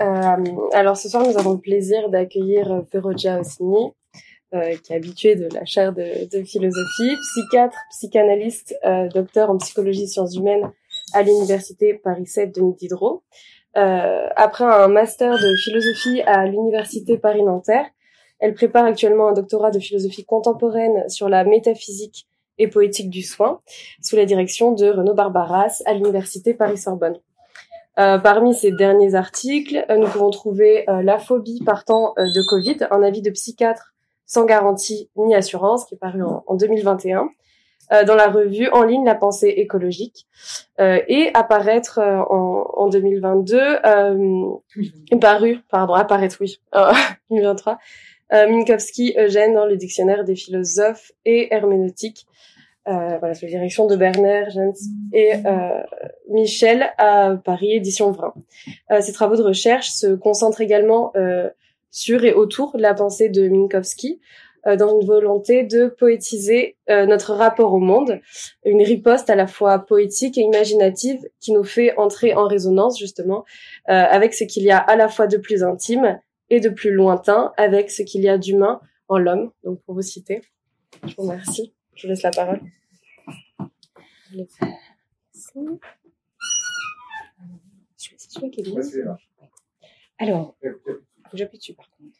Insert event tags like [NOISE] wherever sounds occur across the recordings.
alors ce soir, nous avons le plaisir d'accueillir Feroja Ossini, qui est habitué de la chaire de, de philosophie, psychiatre, psychanalyste, docteur en psychologie et sciences humaines à l'université Paris 7 de Diderot. Euh, après un master de philosophie à l'université Paris-Nanterre, elle prépare actuellement un doctorat de philosophie contemporaine sur la métaphysique et poétique du soin, sous la direction de Renaud Barbaras à l'université Paris-Sorbonne. Euh, parmi ces derniers articles, euh, nous pouvons trouver euh, La phobie partant de Covid, un avis de psychiatre sans garantie ni assurance, qui est paru en, en 2021, euh, dans la revue en ligne La pensée écologique euh, et apparaître euh, en, en 2022, paru, pardon, apparaître, oui, [LAUGHS] 2023, Minkowski Eugène dans le dictionnaire des philosophes et herméneutiques. Euh, voilà, sous la direction de Bernard Jens et euh, Michel à Paris Édition Vrin. Euh, ces travaux de recherche se concentrent également sur et autour de la pensée de Minkowski, euh, dans une volonté de poétiser euh, notre rapport au monde, une riposte à la fois poétique et imaginative qui nous fait entrer en résonance justement euh, avec ce qu'il y a à la fois de plus intime et de plus lointain, avec ce qu'il y a d'humain en l'homme. Donc pour vous citer, je vous remercie. Je vous laisse la parole. Alors, j'appuie par contre.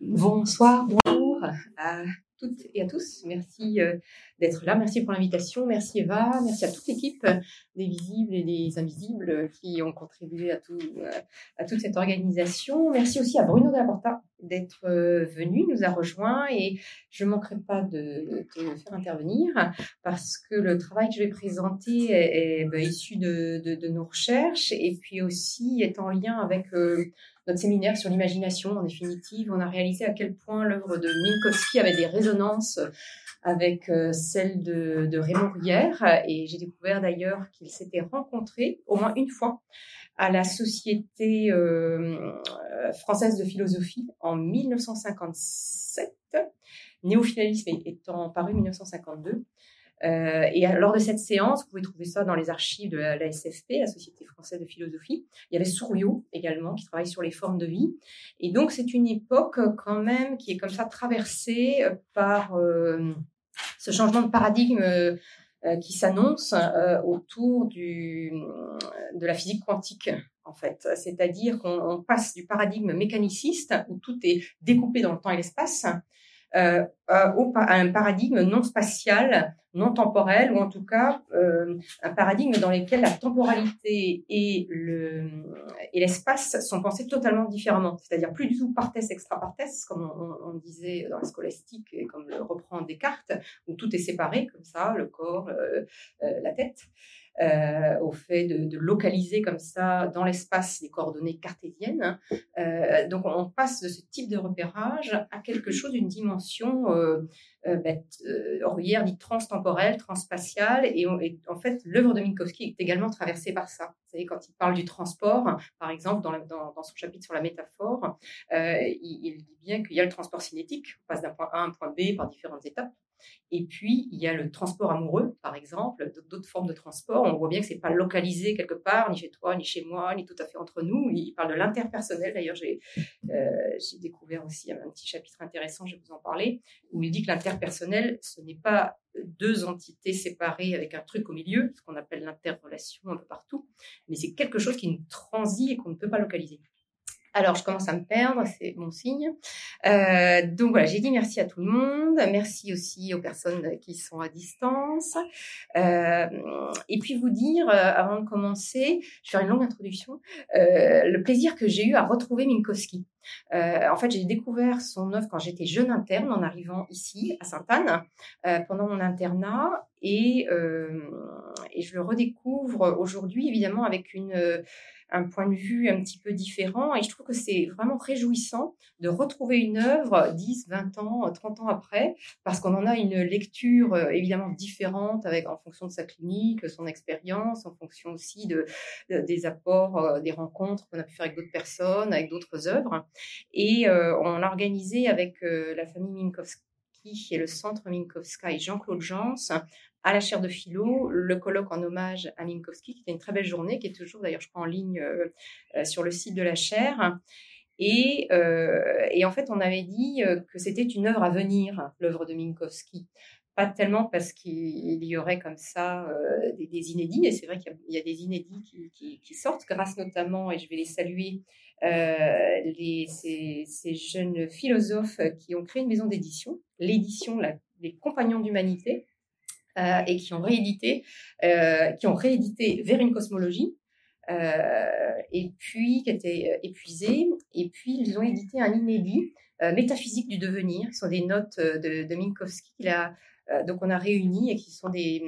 Bonsoir, bonjour à toutes et à tous. Merci euh, d'être là. Merci pour l'invitation. Merci Eva. Merci à toute l'équipe des visibles et des invisibles qui ont contribué à, euh, toute cette organisation. Merci aussi à Bruno Porta d'être euh, venu, nous a rejoint et je ne manquerai pas de te faire intervenir parce que le travail que je vais présenter est, ben, issu de, de, nos recherches et puis aussi est en lien avec notre séminaire sur l'imagination. En définitive, on a réalisé à quel point l'œuvre de Minkowski avait des résonances avec euh, celle de, Raymond Rière. Et j'ai découvert d'ailleurs qu'ils s'étaient rencontrés au moins une fois à la Société euh, française de philosophie en 1957, néofinalisme étant paru 1952. Euh, et lors de cette séance, vous pouvez trouver ça dans les archives de la, SFP, la Société française de philosophie. Il y avait Souriau également qui travaille sur les formes de vie. Et donc c'est une époque quand même qui est comme ça traversée par euh, ce changement de paradigme euh, qui s'annonce autour de la physique quantique en fait. C'est-à-dire qu'on passe du paradigme mécaniciste où tout est découpé dans le temps et l'espace euh, au, à un paradigme non spatial, non temporel, ou en tout cas euh, un paradigme dans lequel la temporalité et le et l'espace sont pensés totalement différemment, c'est-à-dire plus du tout partes extra partes, comme on, on, disait dans la scolastique et comme le reprend Descartes, où tout est séparé comme ça, le corps, euh, euh la tête. Euh, au fait de, localiser comme ça dans l'espace les coordonnées cartésiennes. Euh, donc on passe de ce type de repérage à quelque chose d'une dimension euh, ben, hier dit transtemporelle, transspatiale, et, et en fait l'œuvre de Minkowski est également traversée par ça. Vous savez, quand il parle du transport, par exemple, dans, dans, dans son chapitre sur la métaphore, euh, il, il, dit bien qu'il y a le transport cinétique, on passe d'un point A à un point B par différentes étapes, et puis, il y a le transport amoureux, par exemple, d'autres formes de transport. On voit bien que c'est pas localisé quelque part, ni chez toi, ni chez moi, ni tout à fait entre nous. Il parle de l'interpersonnel. D'ailleurs, j'ai euh, découvert aussi un petit chapitre intéressant, je vais vous en parler, où il dit que l'interpersonnel, ce n'est pas deux entités séparées avec un truc au milieu, ce qu'on appelle l'interrelation un peu partout, mais c'est quelque chose qui nous transit et qu'on ne peut pas localiser. Alors, je commence à me perdre, c'est mon signe. Euh, donc voilà, j'ai dit merci à tout le monde. Merci aussi aux personnes qui sont à distance. Euh, et puis vous dire, euh, avant de commencer, je vais faire une longue introduction, euh, le plaisir que j'ai eu à retrouver Minkowski. Euh, en fait, j'ai découvert son œuvre quand j'étais jeune interne en arrivant ici à Sainte-Anne euh, pendant mon internat et, je le redécouvre aujourd'hui évidemment avec une un point de vue un petit peu différent. Et je trouve que c'est vraiment réjouissant de retrouver une œuvre 10, 20 ans, 30 ans après, parce qu'on en a une lecture évidemment différente avec, en fonction de sa clinique, son expérience, en fonction aussi de, des apports, des rencontres qu'on a pu faire avec d'autres personnes, avec d'autres œuvres. Et on a organisé avec la famille Minkowski et le centre Minkowska et Jean-Claude Jans à la chaire de philo le colloque en hommage à Minkowski, qui était une très belle journée, qui est toujours d'ailleurs, je crois, en ligne sur le site de la chaire. Et, et, en fait, on avait dit que c'était une œuvre à venir, l'œuvre de Minkowski pas tellement parce qu'il y aurait comme ça euh, des, inédits, et c'est vrai qu'il y, a des inédits qui, sortent, grâce notamment, et je vais les saluer, euh, les, ces, jeunes philosophes qui ont créé une maison d'édition, l'édition Les Compagnons d'Humanité, euh, et qui ont réédité, qui ont réédité vers une cosmologie, et puis qui était épuisé, et puis ils ont édité un inédit, Métaphysique du devenir, qui sont des notes de, Minkowski euh, donc on a réuni et qui sont des,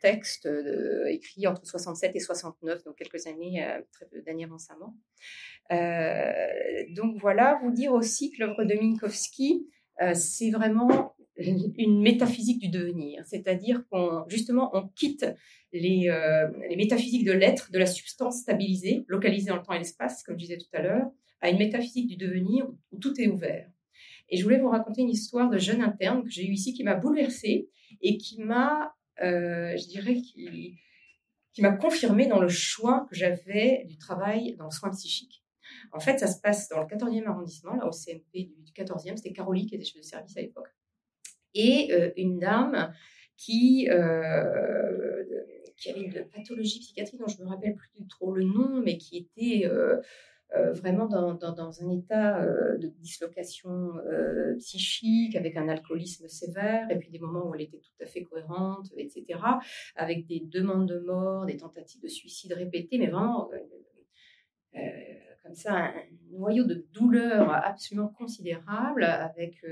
textes euh, écrits entre 67 et 69, donc quelques années, euh, très peu d'années mort. donc voilà, vous dire aussi que l'œuvre de Minkowski, c'est vraiment une métaphysique du devenir, c'est-à-dire qu'on justement on quitte les, les métaphysiques de l'être, de la substance stabilisée, localisée dans le temps et l'espace, comme je disais tout à l'heure, à une métaphysique du devenir où tout est ouvert. Et je voulais vous raconter une histoire de jeune interne que j'ai eue ici qui m'a bouleversée et qui m'a, euh, je dirais, qui, m'a confirmé dans le choix que j'avais du travail dans le soin psychique. En fait, ça se passe dans le 14e arrondissement, là au CMP du 14e. C'était Caroline qui était chef de service à l'époque. Et euh, une dame qui, euh, qui avait une pathologie psychiatrique dont je me rappelle plus trop le nom, mais qui était euh, vraiment dans, un état de dislocation psychique, avec un alcoolisme sévère, et puis des moments où elle était tout à fait cohérente, etc., avec des demandes de mort, des tentatives de suicide répétées, mais vraiment comme ça un noyau de douleur absolument considérable, avec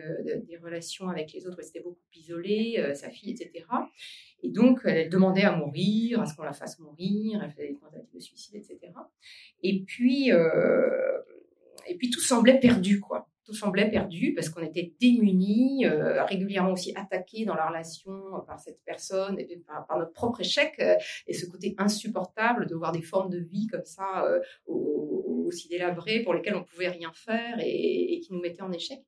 des relations avec les autres, elle beaucoup isolée, sa fille, etc. Et donc, elle demandait à mourir, à ce qu'on la fasse mourir, elle faisait des tentatives de suicide, etc. Et puis, euh, et puis tout semblait perdu, quoi. Tout semblait perdu parce qu'on était démunis, euh, régulièrement aussi attaqués dans la relation par cette personne et par, notre propre échec euh, et ce côté insupportable de voir des formes de vie comme ça aussi délabrées pour lesquelles on pouvait rien faire et, qui nous mettaient en échec.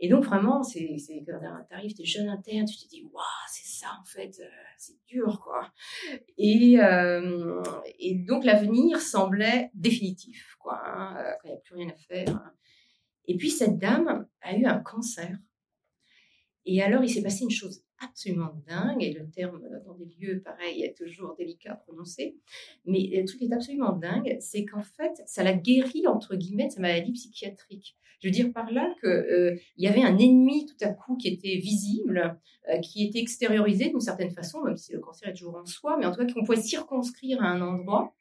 Et donc, vraiment, c'est quand tu arrives, tu es jeune interne, tu te dis, waouh, c'est ça, en fait, euh, c'est dur, quoi. Et, euh, et donc, l'avenir semblait définitif, quoi, hein, euh, quand il n'y a plus rien à faire. Et puis, cette dame a eu un cancer. Et alors, il s'est passé une chose absolument dingue, et le terme dans des lieux pareils est toujours délicat à prononcer, mais le truc est absolument dingue, c'est qu'en fait, ça l'a guéri, entre guillemets, de sa maladie psychiatrique. Je veux dire par là qu'il euh, y avait un ennemi tout à coup qui était visible, euh, qui était extériorisé d'une certaine façon, même si le cancer est toujours en soi, mais en tout cas qu'on pouvait circonscrire à un endroit.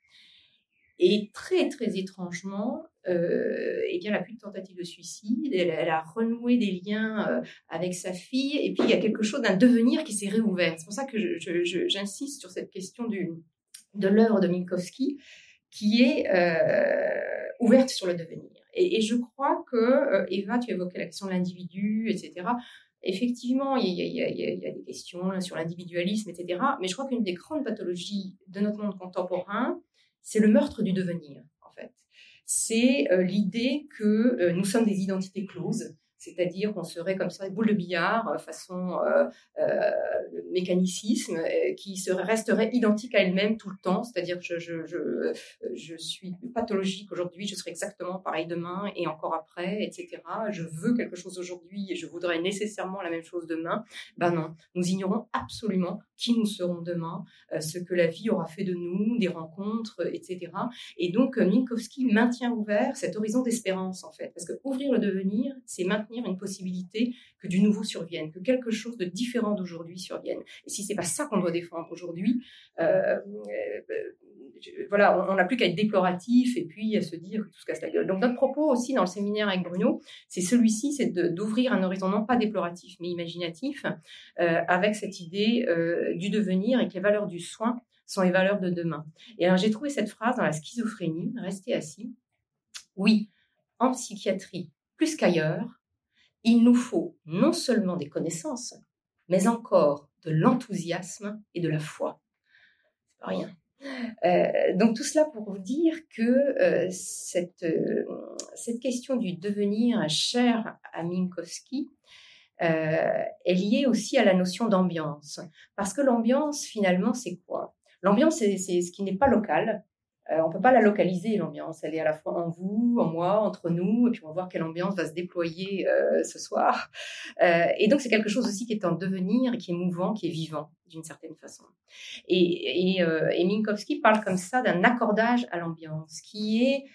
Et très, très étrangement, euh, eh bien, elle n'a plus de tentative de suicide, elle, a renoué des liens euh, avec sa fille, et puis il y a quelque chose d'un devenir qui s'est réouvert. C'est pour ça que j'insiste sur cette question de l'œuvre de Minkowski, qui est ouverte sur le devenir. Et, je crois que, euh, Eva, tu évoquais la question de l'individu, etc. Effectivement, il y, a, des questions sur l'individualisme, etc. Mais je crois qu'une des grandes pathologies de notre monde contemporain, c'est le meurtre du devenir, en fait. C'est euh, l'idée que euh, nous sommes des identités closes, c'est-à-dire qu'on serait comme ça, des boules de billard, euh, façon euh, euh, mécanicisme, qui serait, resterait identique à elle-même tout le temps, c'est-à-dire que je, je, je, je, suis pathologique aujourd'hui, je serai exactement pareil demain et encore après, etc. Je veux quelque chose aujourd'hui et je voudrais nécessairement la même chose demain. Ben non, nous ignorons absolument qui nous serons demain, ce que la vie aura fait de nous, des rencontres, etc. Et donc, Minkowski maintient ouvert cet horizon d'espérance, en fait, parce que ouvrir le devenir, c'est maintenir une possibilité que du nouveau survienne, que quelque chose de différent d'aujourd'hui survienne. Et si c'est pas ça qu'on doit défendre aujourd'hui, euh, euh, voilà, on n'a plus qu'à être déploratif et puis à se dire que tout se casse la gueule. Donc notre propos aussi dans le séminaire avec Bruno, c'est celui-ci, c'est d'ouvrir un horizon non pas déploratif mais imaginatif, euh, avec cette idée du devenir et que les valeurs du soin sont les valeurs de demain. Et alors j'ai trouvé cette phrase dans la schizophrénie, restez assis. Oui, en psychiatrie, plus qu'ailleurs, il nous faut non seulement des connaissances, mais encore de l'enthousiasme et de la foi. Pas rien. Euh, donc tout cela pour vous dire que euh, cette, euh, cette question du devenir cher à Minkowski, est liée aussi à la notion d'ambiance. Parce que l'ambiance, finalement, c'est quoi? L'ambiance, c'est ce qui n'est pas local, euh, on peut pas la localiser, l'ambiance. Elle est à la fois en vous, en moi, entre nous, et puis on va voir quelle ambiance va se déployer euh, ce soir. [LAUGHS] Euh, et donc, c'est quelque chose aussi qui est en devenir, qui est mouvant, qui est vivant, d'une certaine façon. Et, et, Minkowski parle comme ça d'un accordage à l'ambiance, qui est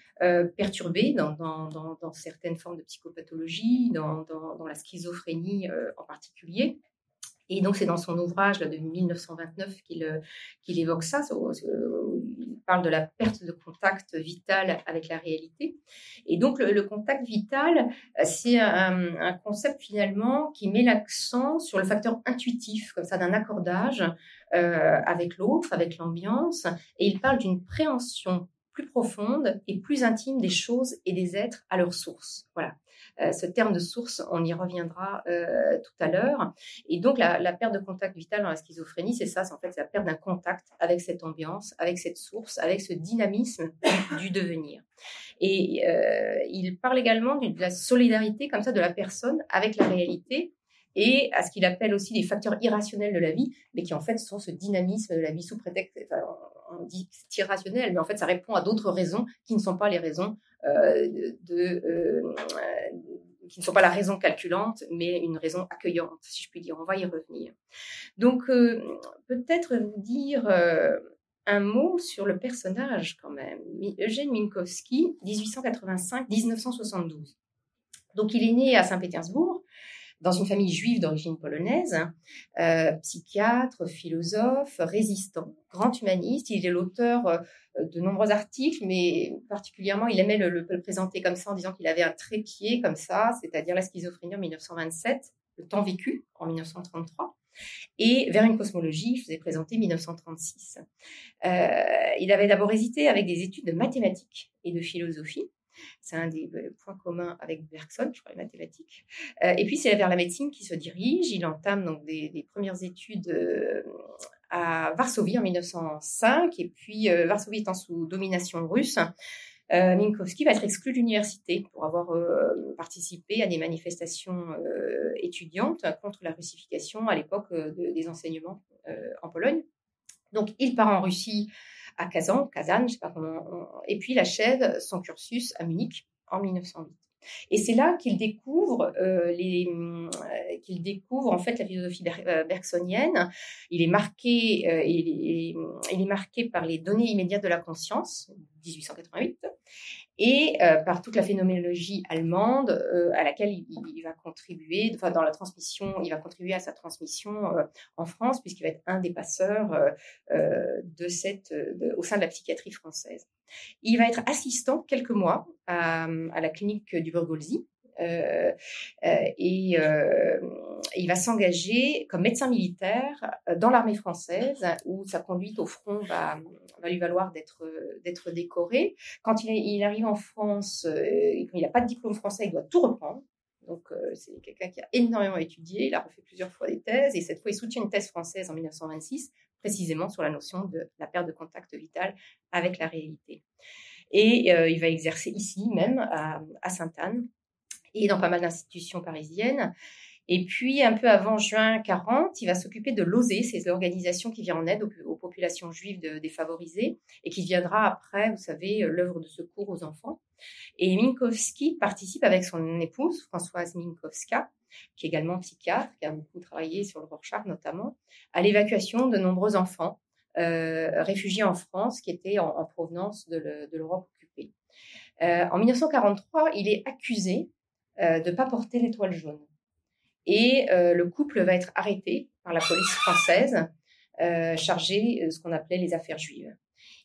perturbé dans, dans, dans, certaines formes de psychopathologie, dans, la schizophrénie en particulier. Et donc, c'est dans son ouvrage de 1929 qu'il qu'il évoque ça. Parle de la perte de contact vital avec la réalité. Et donc, le, contact vital, c'est un, un, concept finalement qui met l'accent sur le facteur intuitif, comme ça, d'un accordage euh, avec l'autre, avec l'ambiance. Et il parle d'une préhension plus profonde et plus intime des choses et des êtres à leur source. Voilà. Euh, ce terme de source, on y reviendra euh, tout à l'heure. Et donc, la, perte de contact vital dans la schizophrénie, c'est ça, c'est en fait la perte d'un contact avec cette ambiance, avec cette source, avec ce dynamisme [COUGHS] du devenir. Et euh, il parle également de la solidarité comme ça de la personne avec la réalité et à ce qu'il appelle aussi les facteurs irrationnels de la vie, mais qui en fait sont ce dynamisme de la vie sous prétexte, on dit c'est irrationnel, mais en fait ça répond à d'autres raisons qui ne sont pas les raisons euh, euh, qui ne sont pas la raison calculante, mais une raison accueillante, si je puis dire. On va y revenir. Donc euh, peut-être vous dire un mot sur le personnage quand même. Eugène Minkowski, 1885-1972. Donc il est né à Saint-Pétersbourg dans une famille juive d'origine polonaise, euh, psychiatre, philosophe, résistant, grand humaniste. Il est l'auteur euh, de nombreux articles, mais particulièrement, il aimait le, présenter comme ça en disant qu'il avait un trépied comme ça, c'est-à-dire la schizophrénie en 1927, le temps vécu en 1933 et vers une cosmologie, je vous ai présenté 1936. Euh, il avait d'abord hésité avec des études de mathématiques et de philosophie, c'est un des euh, points communs avec Bergson, je crois, les mathématiques. Euh, et puis, c'est vers la médecine qui se dirige. Il entame donc des, premières études euh, à Varsovie en 1905. Et puis, Varsovie étant sous domination russe, Minkowski va être exclu de l'université pour avoir participé à des manifestations étudiantes contre la russification à l'époque des enseignements en Pologne. Donc, il part en Russie à Kazan, Kazan, et puis il achève son cursus à Munich en 1908. Et c'est là qu'il découvre euh, euh, qu'il découvre en fait la philosophie euh, bergsonienne. Il est marqué, il, est, marqué par les données immédiates de la conscience, 1888, et euh, par toute la phénoménologie allemande euh, à laquelle il, va contribuer, enfin dans la transmission, il va contribuer à sa transmission euh, en France puisqu'il va être un des passeurs de cette, au sein de la psychiatrie française. Il va être assistant quelques mois à, à la clinique du Burgolzi euh, euh, et euh, il va s'engager comme médecin militaire dans l'armée française, où sa conduite au front va, lui valoir d'être décoré. Quand il, il, arrive en France, il n'a pas de diplôme français, il doit tout reprendre. Donc, c'est quelqu'un qui a énormément étudié. Il a refait plusieurs fois des thèses et cette fois, il soutient une thèse française en 1926, précisément sur la notion de la perte de contact vital avec la réalité. Et il va exercer ici même à, à Sainte-Anne et dans pas mal d'institutions parisiennes. Et puis, un peu avant juin 40, il va s'occuper de l'OSE, c'est l'organisation qui vient en aide aux, populations juives défavorisées et qui viendra après, vous savez, l'œuvre de secours aux enfants. Et Minkowski participe avec son épouse, Françoise Minkowska, qui est également psychiatre, qui a beaucoup travaillé sur le Rorschach notamment, à l'évacuation de nombreux enfants euh, réfugiés en France qui étaient en, provenance de l'Europe occupée. Euh, en 1943, il est accusé euh, de ne pas porter l'étoile jaune. Et euh, le couple va être arrêté par la police française, euh, chargée de ce qu'on appelait les affaires juives.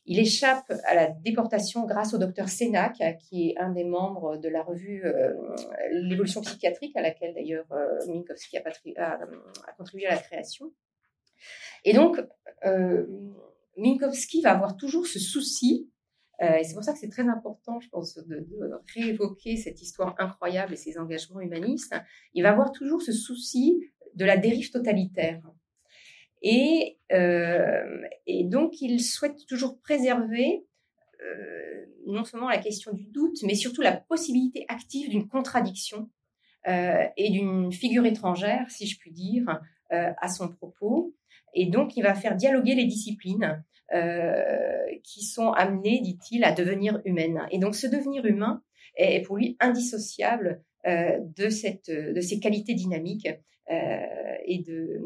Il échappe à la déportation grâce au docteur Sénac, qui est un des membres de la revue L'évolution psychiatrique, à laquelle d'ailleurs Minkowski a, a, contribué à la création. Et donc, Minkowski va avoir toujours ce souci euh, et c'est pour ça que c'est très important, je pense, de, réévoquer cette histoire incroyable et ses engagements humanistes. Il va avoir toujours ce souci de la dérive totalitaire. Et, euh, et donc, il souhaite toujours préserver euh, non seulement la question du doute, mais surtout la possibilité active d'une contradiction et d'une figure étrangère, si je puis dire, à son propos. Et donc, il va faire dialoguer les disciplines qui sont amenées, dit-il, à devenir humaines. Et donc, ce devenir humain est pour lui indissociable de, cette, de ces qualités dynamiques et de,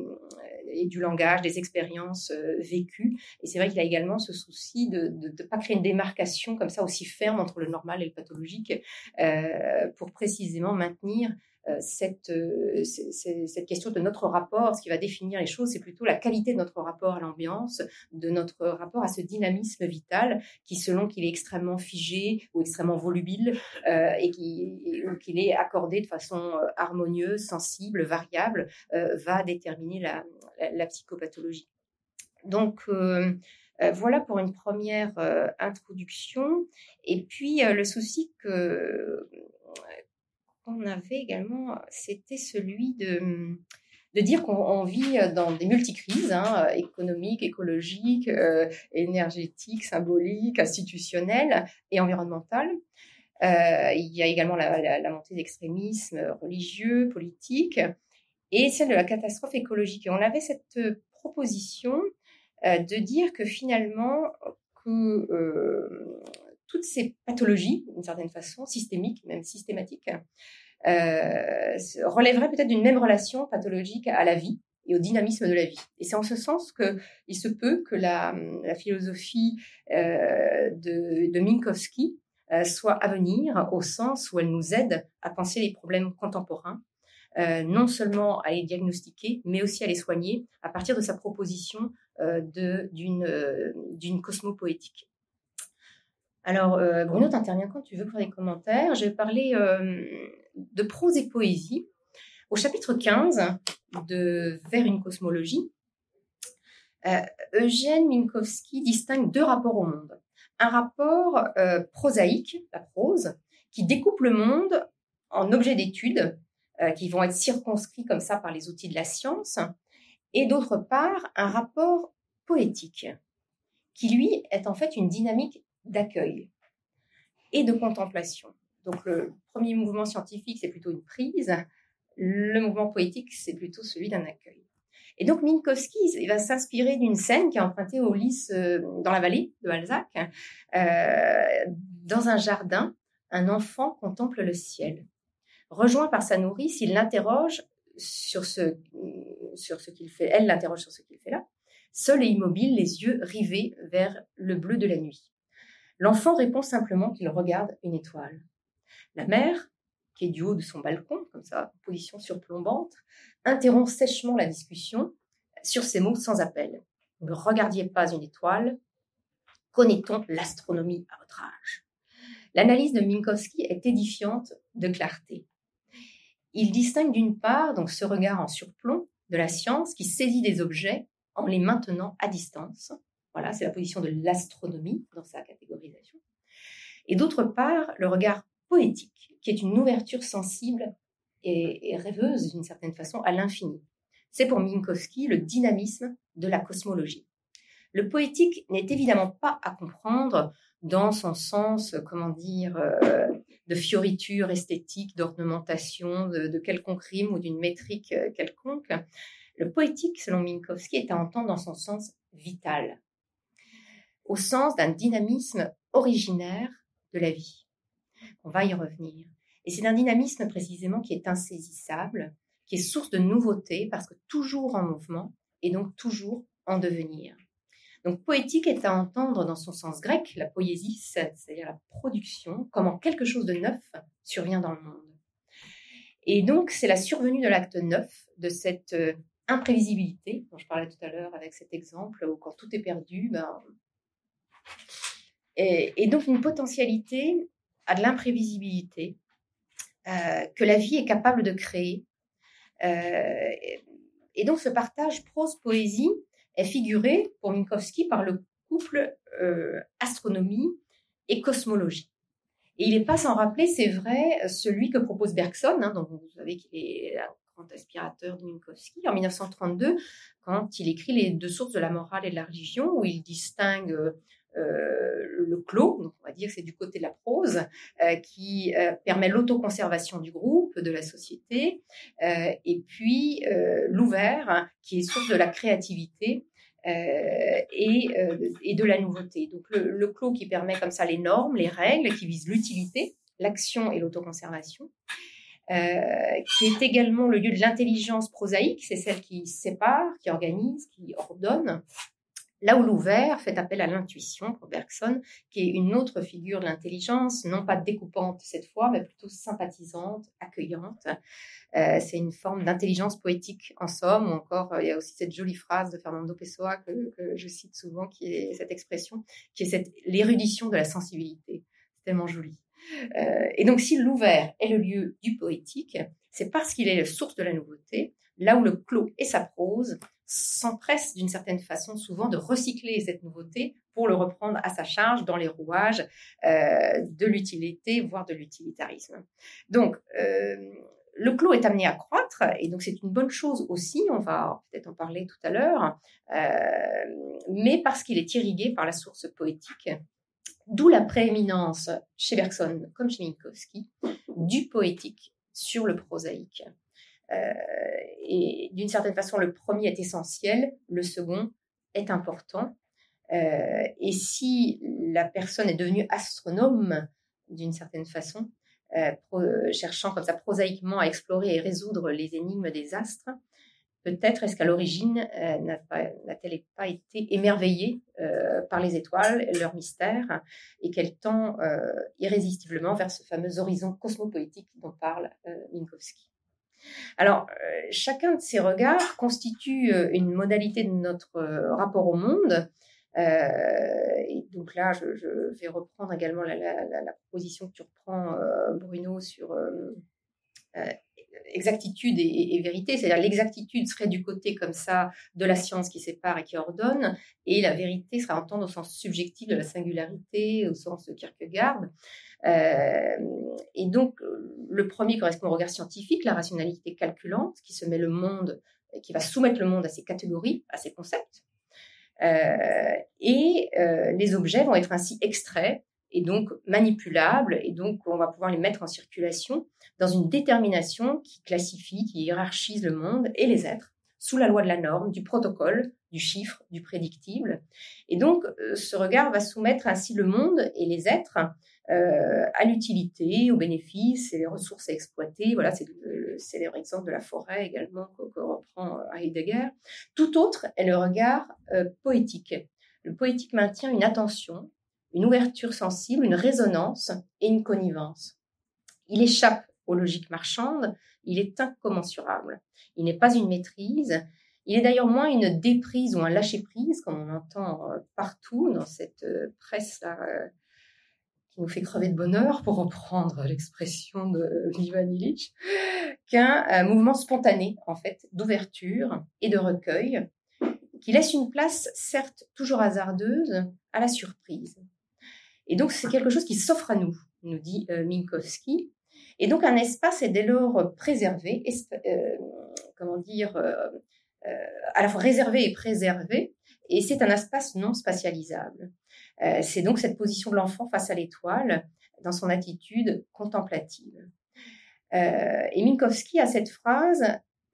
et du langage, des expériences euh, vécues. Et c'est vrai qu'il a également ce souci de ne pas créer une démarcation comme ça aussi ferme entre le normal et le pathologique euh, pour précisément maintenir euh, cette, euh, cette question de notre rapport, ce qui va définir les choses, c'est plutôt la qualité de notre rapport à l'ambiance, de notre rapport à ce dynamisme vital qui, selon qu'il est extrêmement figé ou extrêmement volubile euh, et qu'il est accordé de façon harmonieuse, sensible, variable, va déterminer la, psychopathologie. Donc, voilà pour une première introduction. Et puis, le souci que qu'on avait également, c'était celui de, de dire qu'on vit dans des multicrises hein, économiques, écologiques, euh, énergétiques, symboliques, institutionnelles et environnementales. Euh, il y a également la, montée d'extrémisme religieux, politique, et celle de la catastrophe écologique. Et on avait cette proposition euh, de dire que finalement, que toutes ces pathologies, d'une certaine façon, systémiques, même systématiques, euh, relèveraient peut-être d'une même relation pathologique à la vie et au dynamisme de la vie. Et c'est en ce sens que il se peut que la, philosophie euh, de, Minkowski euh, soit à venir au sens où elle nous aide à penser les problèmes contemporains, non seulement à les diagnostiquer, mais aussi à les soigner à partir de sa proposition d'une cosmopoétique. Alors, euh, Bruno, tu interviens quand tu veux pour les commentaires. Je vais parler euh, de prose et poésie. Au chapitre 15 de Vers une cosmologie, euh, Eugène Minkowski distingue deux rapports au monde. Un rapport prosaïque, la prose, qui découpe le monde en objets d'étude qui vont être circonscrits comme ça par les outils de la science, et d'autre part, un rapport poétique, qui lui est en fait une dynamique d'accueil et de contemplation. Donc le premier mouvement scientifique, c'est plutôt une prise. Le mouvement poétique, c'est plutôt celui d'un accueil. Et donc Minkowski, va s'inspirer d'une scène qui est empruntée au Lys euh, dans la vallée de Balzac. Euh, dans un jardin, un enfant contemple le ciel. Rejoint par sa nourrice, il l'interroge sur ce, sur ce qu'il fait. Elle l'interroge sur ce qu'il fait là, seul et immobile, les yeux rivés vers le bleu de la nuit. L'enfant répond simplement qu'il regarde une étoile. La mère, qui est du haut de son balcon, comme ça, position surplombante, interrompt sèchement la discussion sur ces mots sans appel. Ne regardiez pas une étoile, connaît-on l'astronomie à votre âge? L'analyse de Minkowski est édifiante de clarté. Il distingue d'une part donc ce regard en surplomb de la science qui saisit des objets en les maintenant à distance, voilà, c'est la position de l'astronomie dans sa catégorisation. Et d'autre part, le regard poétique, qui est une ouverture sensible et, rêveuse d'une certaine façon à l'infini. C'est pour Minkowski le dynamisme de la cosmologie. Le poétique n'est évidemment pas à comprendre dans son sens, comment dire, euh, de fioriture esthétique, d'ornementation, de, de, quelconque rime ou d'une métrique euh, quelconque. Le poétique, selon Minkowski, est à entendre dans son sens vital, au sens d'un dynamisme originaire de la vie. On va y revenir. Et c'est un dynamisme précisément qui est insaisissable, qui est source de nouveautés parce que toujours en mouvement et donc toujours en devenir. Donc poétique est à entendre dans son sens grec, la poésie, c'est-à-dire la production, comment quelque chose de neuf survient dans le monde. Et donc c'est la survenue de l'acte neuf, de cette euh, imprévisibilité dont je parlais tout à l'heure avec cet exemple où quand tout est perdu, ben, et, donc une potentialité à de l'imprévisibilité euh, que la vie est capable de créer. Euh, et donc ce partage prose-poésie est figuré pour Minkowski par le couple euh, astronomie et cosmologie. Et il n'est pas sans rappeler, c'est vrai, celui que propose Bergson, hein, dont vous savez qu'il est un grand aspirateur de Minkowski, en 1932, quand il écrit Les deux sources de la morale et de la religion, où il distingue le clos, donc on va dire que c'est du côté de la prose, qui permet l'autoconservation du groupe, de la société, et puis l'ouvert, qui est source de la créativité et, de la nouveauté. Donc le, clos qui permet comme ça les normes, les règles, qui visent l'utilité, l'action et l'autoconservation. Euh, qui est également le lieu de l'intelligence prosaïque, c'est celle qui sépare, qui organise, qui ordonne. Là où l'ouvert fait appel à l'intuition pour Bergson, qui est une autre figure de l'intelligence, non pas découpante cette fois, mais plutôt sympathisante, accueillante. Euh, c'est une forme d'intelligence poétique en somme, ou encore il y a aussi cette jolie phrase de Fernando Pessoa que, que je cite souvent, qui est cette expression, qui est cette l'érudition de la sensibilité. C'est tellement joli. Euh, et donc, si l'ouvert est le lieu du poétique, c'est parce qu'il est la source de la nouveauté, là où le clos et sa prose s'empressent d'une certaine façon souvent de recycler cette nouveauté pour le reprendre à sa charge dans les rouages euh, de l'utilité, voire de l'utilitarisme. Donc, euh, le clos est amené à croître, et donc c'est une bonne chose aussi, on va peut-être en parler tout à l'heure, mais parce qu'il est irrigué par la source poétique D'où la prééminence chez Bergson comme chez Minkowski du poétique sur le prosaïque. Euh, et d'une certaine façon, le premier est essentiel, le second est important. Euh, et si la personne est devenue astronome d'une certaine façon, euh, cherchant comme ça prosaïquement à explorer et résoudre les énigmes des astres, Peut-être est-ce qu'à l'origine, n'a-t-elle pas été émerveillée par les étoiles, leur mystère, et qu'elle tend irrésistiblement vers ce fameux horizon cosmopoétique dont parle Minkowski? Alors, chacun de ces regards constitue une modalité de notre rapport au monde. et donc là, je, vais reprendre également la, la, proposition que tu reprends, Bruno, sur exactitude et, vérité, c'est-à-dire l'exactitude serait du côté comme ça de la science qui sépare et qui ordonne, et la vérité sera entendre au sens subjectif de la singularité, au sens de Kierkegaard. Euh, et donc, le premier correspond au regard scientifique, la rationalité calculante, qui se met le monde, qui va soumettre le monde à ses catégories, à ses concepts. Euh, et euh, les objets vont être ainsi extraits et donc manipulables, et donc on va pouvoir les mettre en circulation dans une détermination qui classifie, qui hiérarchise le monde et les êtres sous la loi de la norme, du protocole, du chiffre, du prédictible. Et donc euh, ce regard va soumettre ainsi le monde et les êtres euh, à l'utilité, aux bénéfices et les ressources à exploiter. Voilà, c'est le célèbre exemple de la forêt également que, reprend euh, Heidegger. Tout autre est le regard poétique. Le poétique maintient une attention, une ouverture sensible, une résonance et une connivence. Il échappe aux logiques marchandes, il est incommensurable. Il n'est pas une maîtrise, il est d'ailleurs moins une déprise ou un lâcher-prise, comme on entend euh, partout dans cette euh, presse euh, qui nous fait crever de bonheur, pour reprendre l'expression de Ivan Illich, qu'un mouvement spontané, en fait, d'ouverture et de recueil, qui laisse une place, certes toujours hasardeuse, à la surprise. Et donc, c'est quelque chose qui s'offre à nous, nous dit euh, Minkowski. Et donc, un espace est dès lors préservé, euh, comment dire, euh, à la fois réservé et préservé, et c'est un espace non spatialisable. c'est donc cette position de l'enfant face à l'étoile, dans son attitude contemplative. et Minkowski a cette phrase,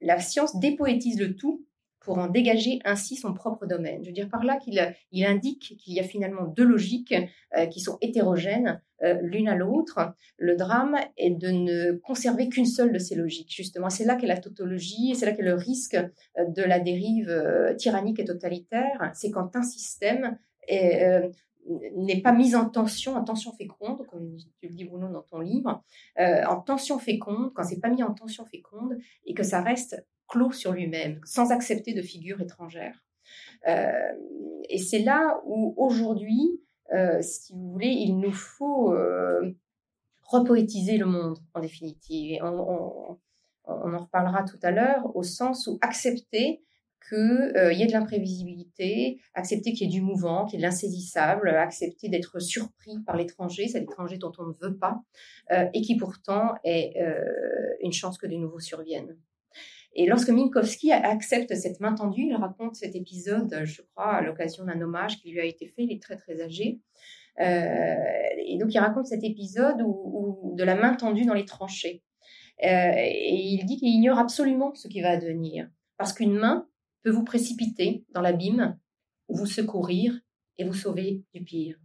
la science dépoétise le tout pour en dégager ainsi son propre domaine. Je veux dire par là qu'il il indique qu'il y a finalement deux logiques euh, qui sont hétérogènes euh, l'une à l'autre. Le drame est de ne conserver qu'une seule de ces logiques, justement. C'est là qu'est la tautologie, c'est là qu'est le risque euh, de la dérive tyrannique et totalitaire. C'est quand un système n'est pas mis en tension, en tension féconde, comme tu le dis Bruno dans ton livre, en tension féconde, quand c'est pas mis en tension féconde et que ça reste clos sur lui-même, sans accepter de figure étrangère. Euh, et c'est là où aujourd'hui, euh, si vous voulez, il nous faut euh, repoétiser le monde, en définitive. Et on, en reparlera tout à l'heure, au sens où accepter qu'il y ait de l'imprévisibilité, accepter qu'il y ait du mouvant, qu'il y ait de l'insaisissable, accepter d'être surpris par l'étranger, c'est l'étranger dont on ne veut pas, et qui pourtant est une chance que de nouveau survienne. Et lorsque Minkowski accepte cette main tendue, il raconte cet épisode, je crois, à l'occasion d'un hommage qui lui a été fait. Il est très très âgé. Euh, et donc il raconte cet épisode où, de la main tendue dans les tranchées. Euh, et il dit qu'il ignore absolument ce qui va advenir, parce qu'une main peut vous précipiter dans l'abîme, vous secourir et vous sauver du pire.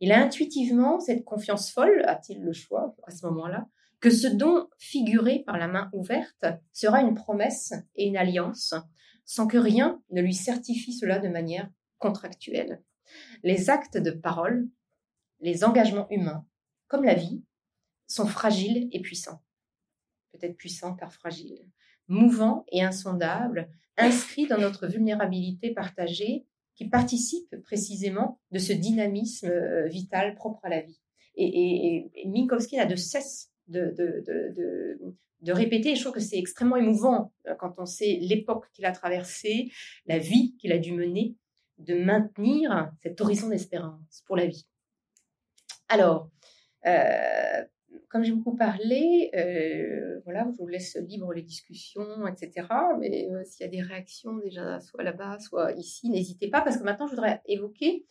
Il a intuitivement cette confiance folle, a-t-il le choix à ce moment-là, que ce don figuré par la main ouverte sera une promesse et une alliance, sans que rien ne lui certifie cela de manière contractuelle. Les actes de parole, les engagements humains, comme la vie, sont fragiles et puissants. Peut-être puissants car fragiles. Mouvants et insondables, inscrits dans notre vulnérabilité partagée, qui participe précisément de ce dynamisme euh, vital propre à la vie. Et, Minkowski n'a de cesse de, de, répéter, et je trouve que c'est extrêmement émouvant euh, quand on sait l'époque qu'il a traversée, la vie qu'il a dû mener, de maintenir cet horizon d'espérance pour la vie. Alors, euh, comme j'ai beaucoup parlé, euh, voilà, je vous laisse libre les discussions, etc. Mais s'il y a des réactions déjà, soit là-bas, soit ici, n'hésitez pas, parce que maintenant, je voudrais évoquer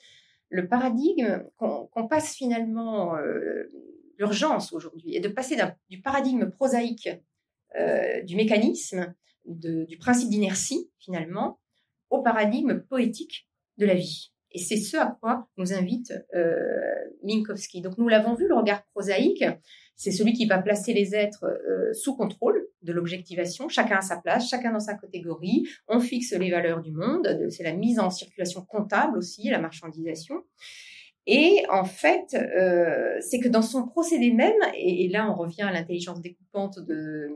le paradigme qu'on passe finalement l'urgence aujourd'hui, et de passer du paradigme prosaïque du mécanisme, du principe d'inertie, finalement, au paradigme poétique de la vie. Et c'est ce à quoi nous invite euh, Minkowski. Donc nous l'avons vu, le regard prosaïque, c'est celui qui va placer les êtres euh, sous contrôle de l'objectivation, chacun à sa place, chacun dans sa catégorie, on fixe les valeurs du monde, c'est la mise en circulation comptable aussi, la marchandisation. Et en fait, euh, c'est que dans son procédé même, et, là on revient à l'intelligence découpante de,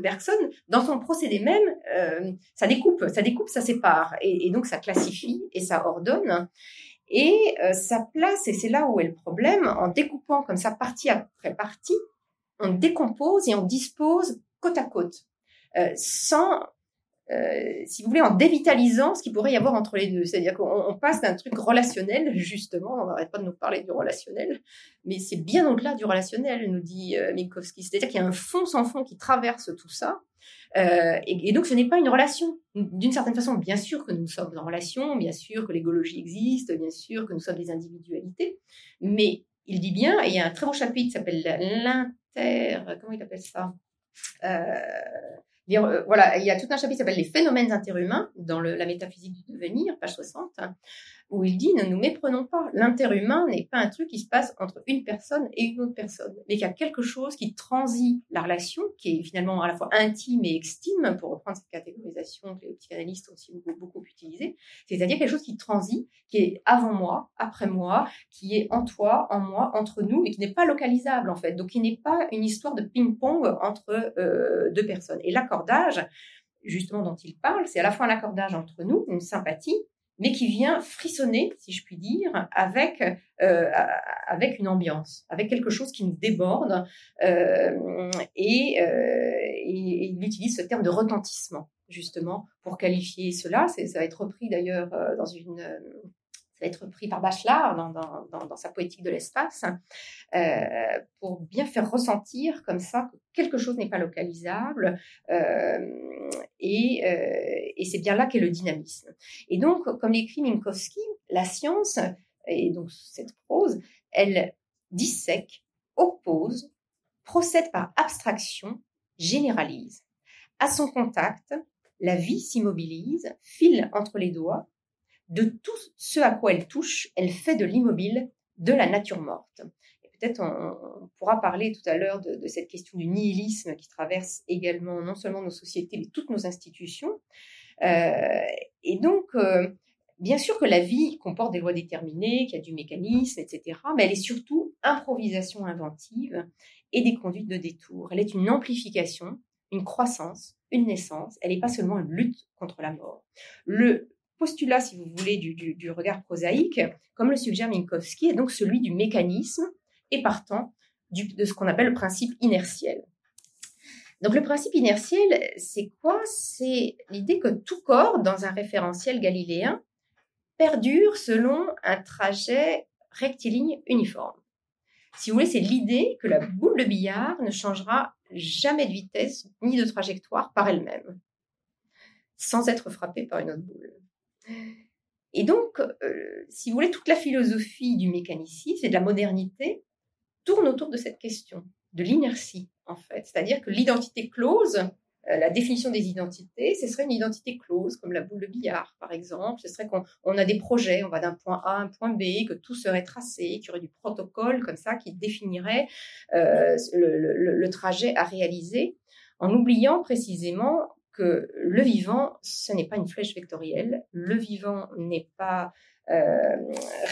Bergson, dans son procédé même, euh, ça découpe, ça découpe, ça sépare, et, donc ça classifie et ça ordonne. Et euh, ça place, et c'est là où est le problème, en découpant comme ça partie après partie, on décompose et on dispose côte à côte, sans euh, si vous voulez, en dévitalisant ce qu'il pourrait y avoir entre les deux. C'est-à-dire qu'on passe d'un truc relationnel, justement, on n'arrête pas de nous parler du relationnel, mais c'est bien au-delà du relationnel, nous dit euh, Minkowski. C'est-à-dire qu'il y a un fond sans fond qui traverse tout ça. Euh, et, donc, ce n'est pas une relation. D'une certaine façon, bien sûr que nous sommes en relation, bien sûr que l'égologie existe, bien sûr que nous sommes des individualités, mais il dit bien, et il y a un très beau chapitre qui s'appelle l'inter... Comment il appelle ça? Euh, voilà, il y a tout un chapitre qui s'appelle Les phénomènes interhumains dans la métaphysique du devenir, page 60, où il dit ne nous méprenons pas. L'interhumain n'est pas un truc qui se passe entre une personne et une autre personne, mais qu'il y a quelque chose qui transit la relation, qui est finalement à la fois intime et extime, pour reprendre cette catégorisation que les psychanalystes ont aussi beaucoup, beaucoup utilisée. C'est-à-dire quelque chose qui transite, qui est avant moi, après moi, qui est en toi, en moi, entre nous, et qui n'est pas localisable en fait. Donc, qui n'est pas une histoire de ping-pong entre euh, deux personnes. Et l'accordage, justement dont il parle, c'est à la fois un accordage entre nous, une sympathie, mais qui vient frissonner, si je puis dire, avec, euh, avec une ambiance, avec quelque chose qui nous déborde. Euh, et, euh, et, il utilise ce terme de retentissement, justement, pour qualifier cela. Ça va être repris d'ailleurs dans une être pris par Bachelard dans, sa poétique de l'espace, euh, pour bien faire ressentir comme ça que quelque chose n'est pas localisable, euh, et, euh, et c'est bien là qu'est le dynamisme. Et donc, comme l'écrit Minkowski, la science, et donc cette prose, elle dissèque, oppose, procède par abstraction, généralise. À son contact, la vie s'immobilise, file entre les doigts, de tout ce à quoi elle touche, elle fait de l'immobile de la nature morte. Et peut-être on, pourra parler tout à l'heure de, cette question du nihilisme qui traverse également non seulement nos sociétés, mais toutes nos institutions. Euh, et donc, euh, bien sûr que la vie comporte des lois déterminées, qu'il y a du mécanisme, etc., mais elle est surtout improvisation inventive et des conduites de détour. Elle est une amplification, une croissance, une naissance. Elle n'est pas seulement une lutte contre la mort. Le, postulat, si vous voulez, du, regard prosaïque, comme le suggère Minkowski, est donc celui du mécanisme et partant de ce qu'on appelle le principe inertiel. Donc le principe inertiel, c'est quoi? C'est l'idée que tout corps, dans un référentiel galiléen, perdure selon un trajet rectiligne uniforme. Si vous voulez, c'est l'idée que la boule de billard ne changera jamais de vitesse ni de trajectoire par elle-même, sans être frappée par une autre boule. Et donc, euh, si vous voulez, toute la philosophie du mécanicisme et de la modernité tourne autour de cette question, de l'inertie, en fait. C'est-à-dire que l'identité close, euh, la définition des identités, ce serait une identité close, comme la boule de billard, par exemple. Ce serait qu'on a des projets, on va d'un point A à un point B, que tout serait tracé, qu'il y aurait du protocole comme ça qui définirait euh, le, le trajet à réaliser, en oubliant précisément que le vivant, ce n'est pas une flèche vectorielle, le vivant n'est pas euh,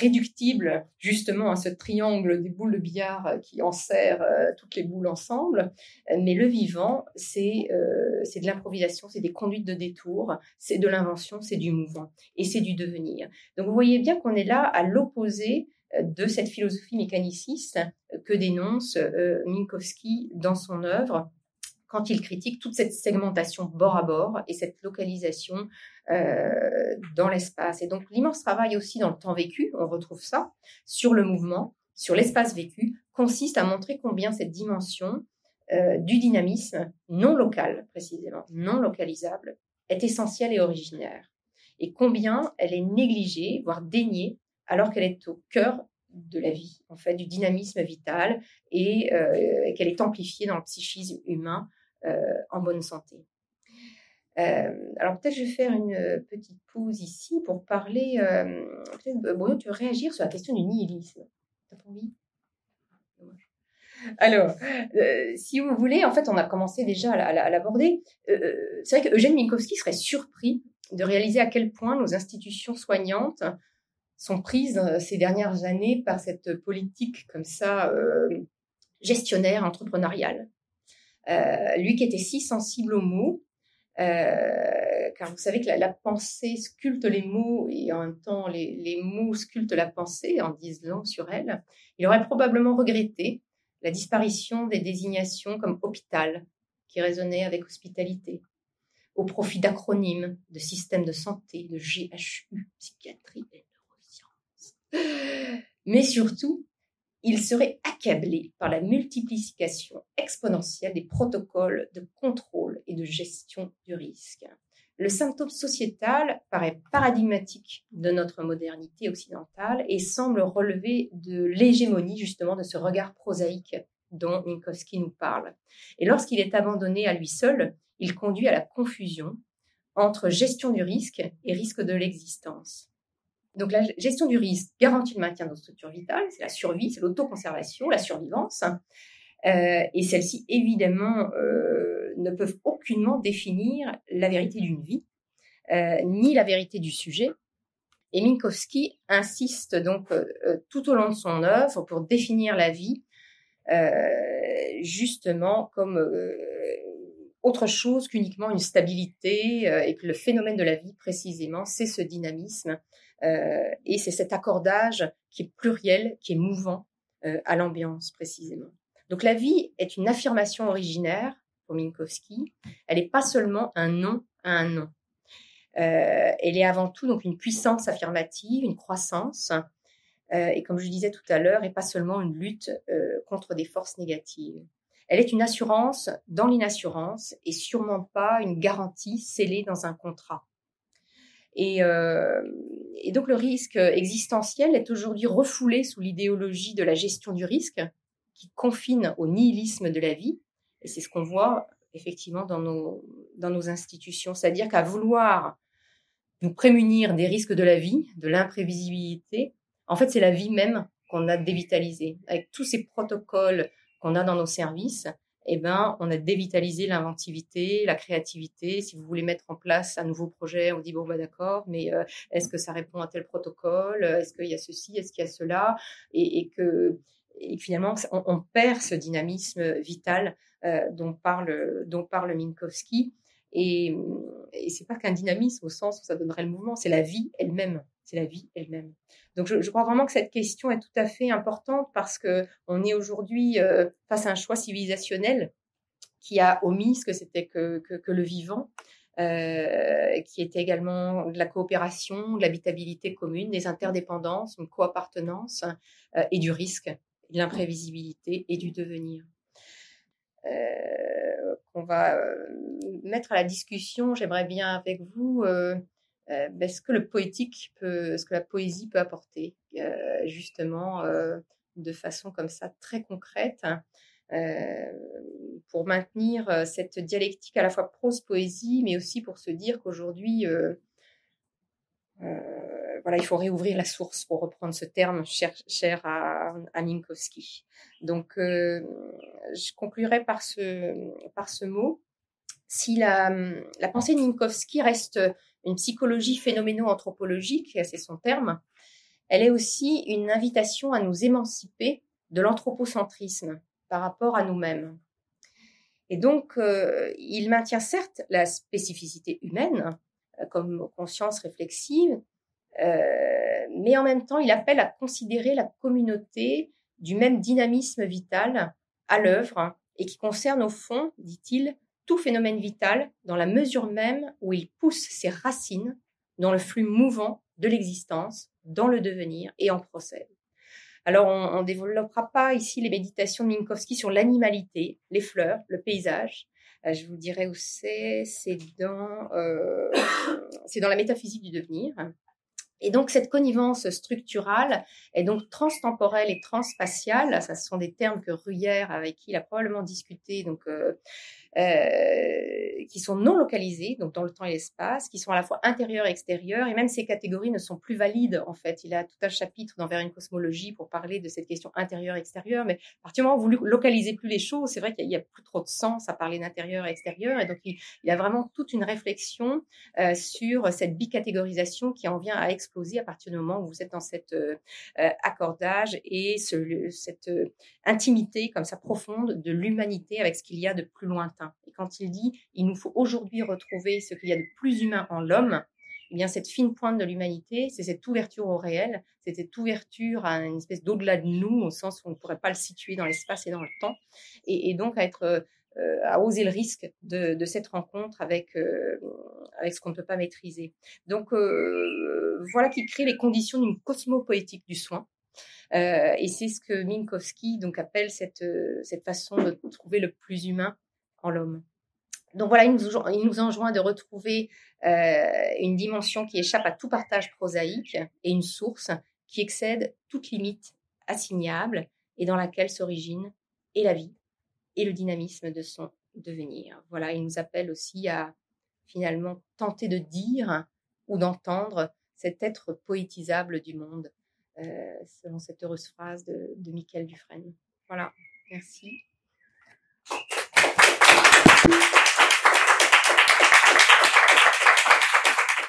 réductible justement à ce triangle des boules de billard qui enserre euh, toutes les boules ensemble. Mais le vivant, c'est euh, de l'improvisation, c'est des conduites de détour, c'est de l'invention, c'est du mouvement et c'est du devenir. Donc vous voyez bien qu'on est là à l'opposé de cette philosophie mécaniciste que dénonce Minkowski dans son œuvre quand il critique toute cette segmentation bord à bord et cette localisation euh, dans l'espace. Et donc l'immense travail aussi dans le temps vécu, on retrouve ça, sur le mouvement, sur l'espace vécu, consiste à montrer combien cette dimension euh, du dynamisme non local, précisément, non localisable, est essentielle et originaire. Et combien elle est négligée, voire déniée, alors qu'elle est au cœur de la vie, en fait, du dynamisme vital et euh, qu'elle est amplifiée dans le psychisme humain en bonne santé. Euh, alors peut-être je vais faire une euh, petite pause ici pour parler. peut-être Bruno, tu veux réagir sur la question du nihilisme? T'as pas envie? Alors, si vous voulez, en fait, on a commencé déjà à, l'aborder. c'est vrai que Eugène Minkowski serait surpris de réaliser à quel point nos institutions soignantes sont prises ces dernières années par cette politique comme ça gestionnaire, entrepreneuriale. Euh, lui qui était si sensible aux mots, euh, car vous savez que la, pensée sculpte les mots et en même temps les, mots sculptent la pensée en disant sur elle, il aurait probablement regretté la disparition des désignations comme hôpital, qui résonnaient avec hospitalité, au profit d'acronymes, de systèmes de santé, de GHU, psychiatrie et neurosciences. Mais surtout, il serait accablé par la multiplication exponentielle des protocoles de contrôle et de gestion du risque. Le symptôme sociétal paraît paradigmatique de notre modernité occidentale et semble relever de l'hégémonie justement de ce regard prosaïque dont Minkowski nous parle. Et lorsqu'il est abandonné à lui seul, il conduit à la confusion entre gestion du risque et risque de l'existence. Donc la gestion du risque garantit le maintien de nos structures vitales, c'est la survie, c'est l'autoconservation, la survivance. Euh, et celles-ci, évidemment, euh, ne peuvent aucunement définir la vérité d'une vie, euh, ni la vérité du sujet. Et Minkowski insiste donc tout au long de son œuvre pour définir la vie, justement comme autre chose qu'uniquement une stabilité, et que le phénomène de la vie, précisément, c'est ce dynamisme euh, et c'est cet accordage qui est pluriel, qui est mouvant euh, à l'ambiance précisément. Donc la vie est une affirmation originaire pour Minkowski. Elle n'est pas seulement un nom à un nom. Euh, elle est avant tout donc une puissance affirmative, une croissance, euh, et comme je disais tout à l'heure, et pas seulement une lutte euh, contre des forces négatives. Elle est une assurance dans l'inassurance et sûrement pas une garantie scellée dans un contrat. Et, euh, et, donc le risque existentiel est aujourd'hui refoulé sous l'idéologie de la gestion du risque, qui confine au nihilisme de la vie. Et c'est ce qu'on voit effectivement dans nos, dans nos institutions. C'est-à-dire qu'à vouloir nous prémunir des risques de la vie, de l'imprévisibilité, en fait, c'est la vie même qu'on a dévitalisée. Avec tous ces protocoles qu'on a dans nos services, eh ben, on a dévitalisé l'inventivité, la créativité. Si vous voulez mettre en place un nouveau projet, on dit bon bah d'accord, mais euh, est-ce que ça répond à tel protocole? Est-ce qu'il y a ceci? Est-ce qu'il y a cela? Et, que finalement on, perd ce dynamisme vital euh, dont parle dont parle Minkowski. Et, et c'est pas qu'un dynamisme au sens où ça donnerait le mouvement, c'est la vie elle-même. C'est la vie elle-même. Donc je, crois vraiment que cette question est tout à fait importante parce que on est aujourd'hui euh, face à un choix civilisationnel qui a omis ce que c'était que, que, le vivant, euh, qui était également de la coopération, de l'habitabilité commune, des interdépendances, une coappartenance euh, et du risque de l'imprévisibilité et du devenir. Euh, qu'on va mettre à la discussion, j'aimerais bien avec vous euh, ben, ce que la poésie peut apporter, justement de façon comme ça très concrète. pour maintenir cette dialectique à la fois prose-poésie, mais aussi pour se dire qu'aujourd'hui, voilà, il faut réouvrir la source pour reprendre ce terme cher, à, à, Minkowski. Donc, euh, je conclurai par ce mot. Si la, pensée de Minkowski reste une psychologie phénoméno-anthropologique, c'est son terme, elle est aussi une invitation à nous émanciper de l'anthropocentrisme par rapport à nous-mêmes. Et donc, euh, il maintient certes la spécificité humaine euh, comme conscience réflexive, euh, mais en même temps, il appelle à considérer la communauté du même dynamisme vital à l'œuvre et qui concerne au fond, dit-il, tout phénomène vital dans la mesure même où il pousse ses racines dans le flux mouvant de l'existence, dans le devenir et en procède. Alors, on ne développera pas ici les méditations de Minkowski sur l'animalité, les fleurs, le paysage. Euh, je vous dirai où c'est. C'est dans, euh, c'est dans la métaphysique du devenir. Et donc cette connivence structurale est donc transtemporelle et transspatiale. Ça, ce sont des termes que Ruyère, avec qui il a probablement discuté, donc euh, euh, qui sont non localisés, donc dans le temps et l'espace, qui sont à la fois intérieurs et extérieurs, et même ces catégories ne sont plus valides en fait. Il a tout un chapitre dans Vers une cosmologie pour parler de cette question intérieure-extérieure, mais à partir du moment où vous localisez plus les choses, c'est vrai qu'il n'y a, plus trop de sens à parler d'intérieur et extérieur, et donc il, il, a vraiment toute une réflexion euh, sur cette bicatégorisation qui en vient à exploser à partir du moment où vous êtes dans cet euh, accordage et ce, cette intimité comme ça profonde de l'humanité avec ce qu'il y a de plus lointain et quand il dit il nous faut aujourd'hui retrouver ce qu'il y a de plus humain en l'homme, eh bien cette fine pointe de l'humanité, c'est cette ouverture au réel, c'est cette ouverture à une espèce d'au-delà de nous, au sens où on ne pourrait pas le situer dans l'espace et dans le temps, et, donc euh, à oser le risque de, cette rencontre avec euh, avec ce qu'on ne peut pas maîtriser. Donc euh, voilà qui crée les conditions d'une cosmopoétique du soin. et c'est ce que Minkowski donc appelle cette cette façon de trouver le plus humain l'homme. Donc voilà, il nous, il nous enjoint de retrouver euh, une dimension qui échappe à tout partage prosaïque et une source qui excède toute limite assignable et dans laquelle s'origine et la vie et le dynamisme de son devenir. Voilà, il nous appelle aussi à finalement tenter de dire ou d'entendre cet être poétisable du monde, euh, selon cette heureuse phrase de, de Michael Dufresne. Voilà, merci.